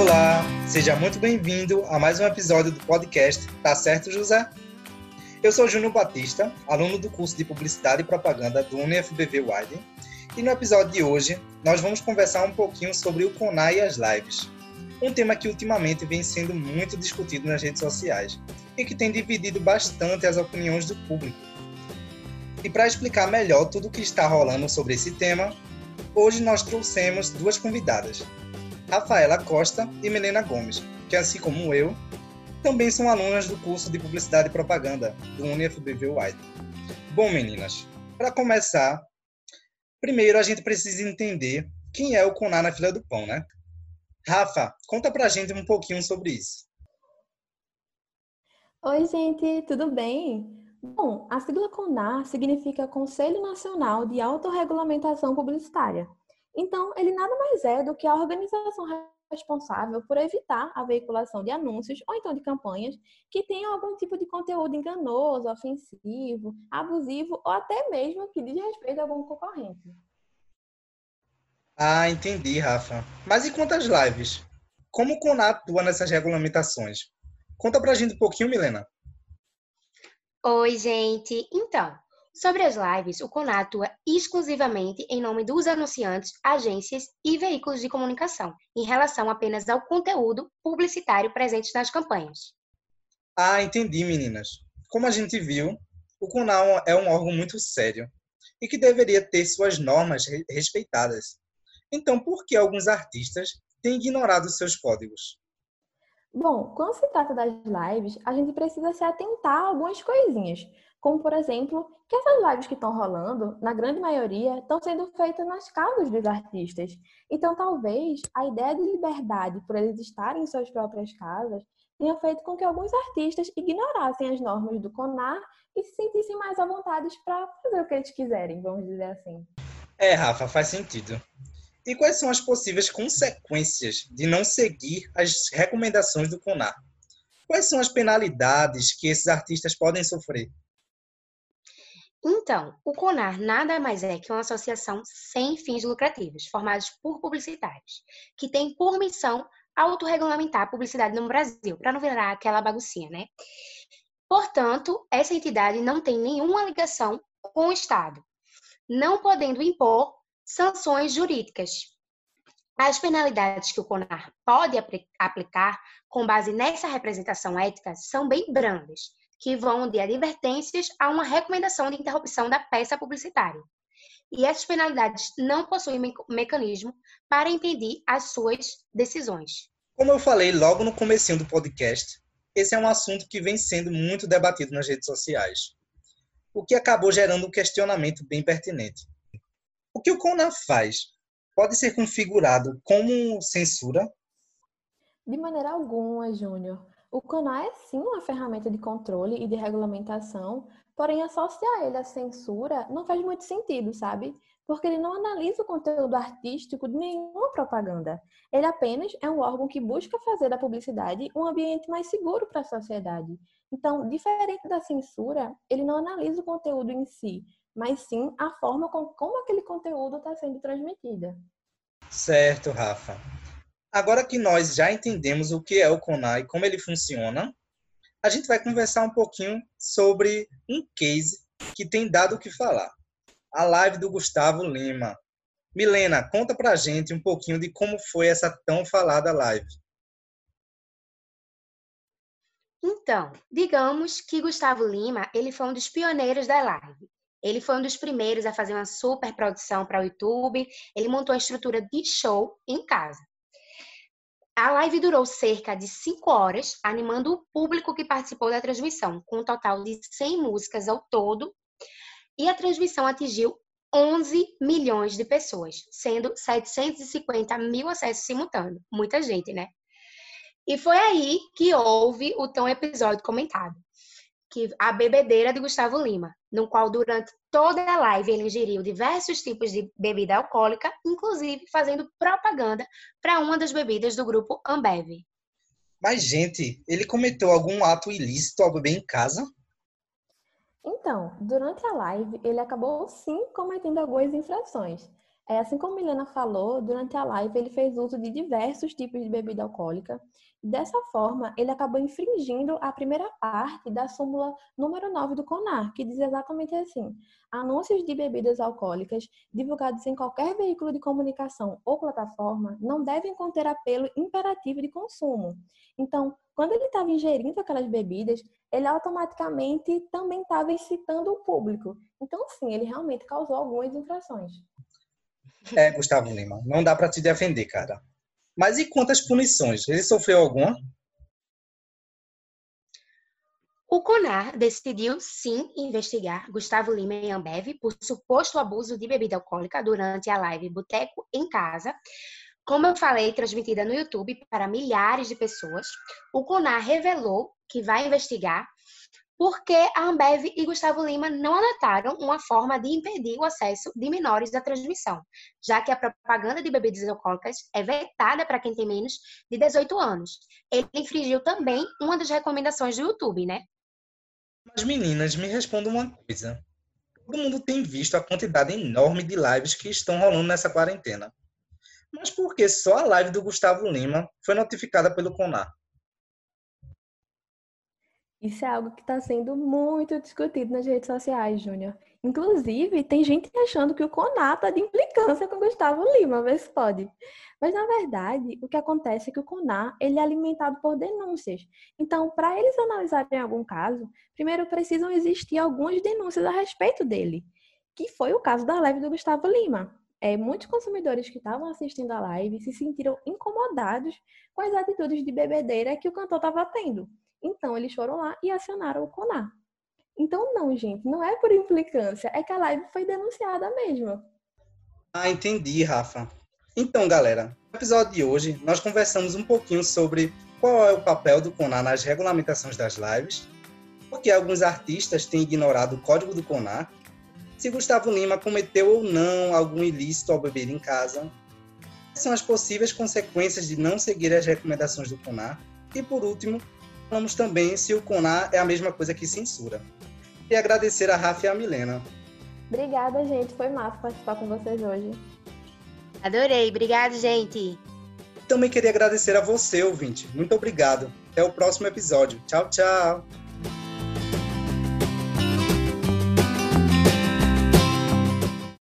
Olá, seja muito bem-vindo a mais um episódio do podcast Tá Certo, José? Eu sou Júnior Batista, aluno do curso de Publicidade e Propaganda do UniFBV Widen, e no episódio de hoje nós vamos conversar um pouquinho sobre o CONAI e as lives, um tema que ultimamente vem sendo muito discutido nas redes sociais e que tem dividido bastante as opiniões do público. E para explicar melhor tudo o que está rolando sobre esse tema, hoje nós trouxemos duas convidadas, Rafaela Costa e Melena Gomes, que assim como eu, também são alunas do curso de Publicidade e Propaganda do UniFBV Wide. Bom, meninas, para começar, primeiro a gente precisa entender quem é o Conar na fila do pão, né? Rafa, conta pra gente um pouquinho sobre isso. Oi, gente, tudo bem? Bom, a sigla CONAR significa Conselho Nacional de Autorregulamentação Publicitária. Então, ele nada mais é do que a organização responsável por evitar a veiculação de anúncios ou então de campanhas que tenham algum tipo de conteúdo enganoso, ofensivo, abusivo ou até mesmo que diz respeito a algum concorrente. Ah, entendi, Rafa. Mas e quanto às lives? Como o CONAR atua nessas regulamentações? Conta pra gente um pouquinho, Milena. Oi, gente. Então, Sobre as lives, o CONAR atua exclusivamente em nome dos anunciantes, agências e veículos de comunicação, em relação apenas ao conteúdo publicitário presente nas campanhas. Ah, entendi, meninas. Como a gente viu, o CONAR é um órgão muito sério e que deveria ter suas normas respeitadas. Então, por que alguns artistas têm ignorado seus códigos? Bom, quando se trata das lives, a gente precisa se atentar a algumas coisinhas, como, por exemplo, que essas lives que estão rolando, na grande maioria, estão sendo feitas nas casas dos artistas. Então, talvez a ideia de liberdade por eles estarem em suas próprias casas tenha feito com que alguns artistas ignorassem as normas do CONAR e se sentissem mais à vontade para fazer o que eles quiserem, vamos dizer assim. É, Rafa, faz sentido. E quais são as possíveis consequências de não seguir as recomendações do CONAR? Quais são as penalidades que esses artistas podem sofrer? Então, o CONAR nada mais é que uma associação sem fins lucrativos, formada por publicitários, que tem por missão autorregulamentar a publicidade no Brasil, para não virar aquela baguncinha, né? Portanto, essa entidade não tem nenhuma ligação com o Estado, não podendo impor sanções jurídicas. As penalidades que o CONAR pode aplicar com base nessa representação ética são bem brandas que vão de advertências a uma recomendação de interrupção da peça publicitária. E essas penalidades não possuem me mecanismo para impedir as suas decisões. Como eu falei logo no comecinho do podcast, esse é um assunto que vem sendo muito debatido nas redes sociais, o que acabou gerando um questionamento bem pertinente. O que o CONAF faz pode ser configurado como censura? De maneira alguma, Júnior. O CONAR é sim uma ferramenta de controle e de regulamentação, porém associar ele à censura não faz muito sentido, sabe? Porque ele não analisa o conteúdo artístico de nenhuma propaganda. Ele apenas é um órgão que busca fazer da publicidade um ambiente mais seguro para a sociedade. Então, diferente da censura, ele não analisa o conteúdo em si, mas sim a forma com, como aquele conteúdo está sendo transmitido. Certo, Rafa. Agora que nós já entendemos o que é o CONAR e como ele funciona, a gente vai conversar um pouquinho sobre um case que tem dado o que falar. A live do Gustavo Lima. Milena, conta pra gente um pouquinho de como foi essa tão falada live. Então, digamos que Gustavo Lima, ele foi um dos pioneiros da live. Ele foi um dos primeiros a fazer uma super produção para o YouTube. Ele montou a estrutura de show em casa. A live durou cerca de 5 horas, animando o público que participou da transmissão, com um total de 100 músicas ao todo, e a transmissão atingiu 11 milhões de pessoas, sendo 750 mil acessos simultâneos. Muita gente, né? E foi aí que houve o tão episódio comentado que a bebedeira de Gustavo Lima, no qual durante toda a live ele ingeriu diversos tipos de bebida alcoólica, inclusive fazendo propaganda para uma das bebidas do grupo Ambev. Mas, gente, ele cometeu algum ato ilícito ao beber em casa? Então, durante a live, ele acabou sim cometendo algumas infrações. É, assim como Milena falou, durante a live ele fez uso de diversos tipos de bebida alcoólica Dessa forma, ele acabou infringindo a primeira parte da súmula número 9 do CONAR, que diz exatamente assim: anúncios de bebidas alcoólicas divulgados em qualquer veículo de comunicação ou plataforma não devem conter apelo imperativo de consumo. Então, quando ele estava ingerindo aquelas bebidas, ele automaticamente também estava incitando o público. Então, sim, ele realmente causou algumas infrações. É, Gustavo Lima, não dá para te defender, cara. Mas e quantas punições? Ele sofreu alguma? O CONAR decidiu sim investigar Gustavo Lima e Ambev por suposto abuso de bebida alcoólica durante a live Boteco em Casa. Como eu falei, transmitida no YouTube para milhares de pessoas, o CONAR revelou que vai investigar porque a Ambev e Gustavo Lima não anotaram uma forma de impedir o acesso de menores à transmissão, já que a propaganda de bebidas alcoólicas é vetada para quem tem menos de 18 anos. Ele infringiu também uma das recomendações do YouTube, né? Mas meninas, me respondam uma coisa. Todo mundo tem visto a quantidade enorme de lives que estão rolando nessa quarentena. Mas por que só a live do Gustavo Lima foi notificada pelo CONAR? Isso é algo que está sendo muito discutido nas redes sociais, Júnior. Inclusive, tem gente achando que o CONAR está de implicância com Gustavo Lima, vê se pode. Mas, na verdade, o que acontece é que o CONAR ele é alimentado por denúncias. Então, para eles analisarem algum caso, primeiro precisam existir algumas denúncias a respeito dele, que foi o caso da live do Gustavo Lima. É, muitos consumidores que estavam assistindo a live se sentiram incomodados com as atitudes de bebedeira que o cantor estava tendo. Então, eles foram lá e acionaram o CONAR. Então, não, gente, não é por implicância, é que a live foi denunciada mesmo. Ah, entendi, Rafa. Então, galera, no episódio de hoje, nós conversamos um pouquinho sobre qual é o papel do CONAR nas regulamentações das lives, porque alguns artistas têm ignorado o código do CONAR, se Gustavo Lima cometeu ou não algum ilícito ao beber em casa, quais são as possíveis consequências de não seguir as recomendações do CONAR, e por último, falamos também se o CONAR é a mesma coisa que censura. E agradecer a Rafa e a Milena. Obrigada, gente. Foi massa participar com vocês hoje. Adorei. Obrigada, gente. Também queria agradecer a você, ouvinte. Muito obrigado. Até o próximo episódio. Tchau, tchau.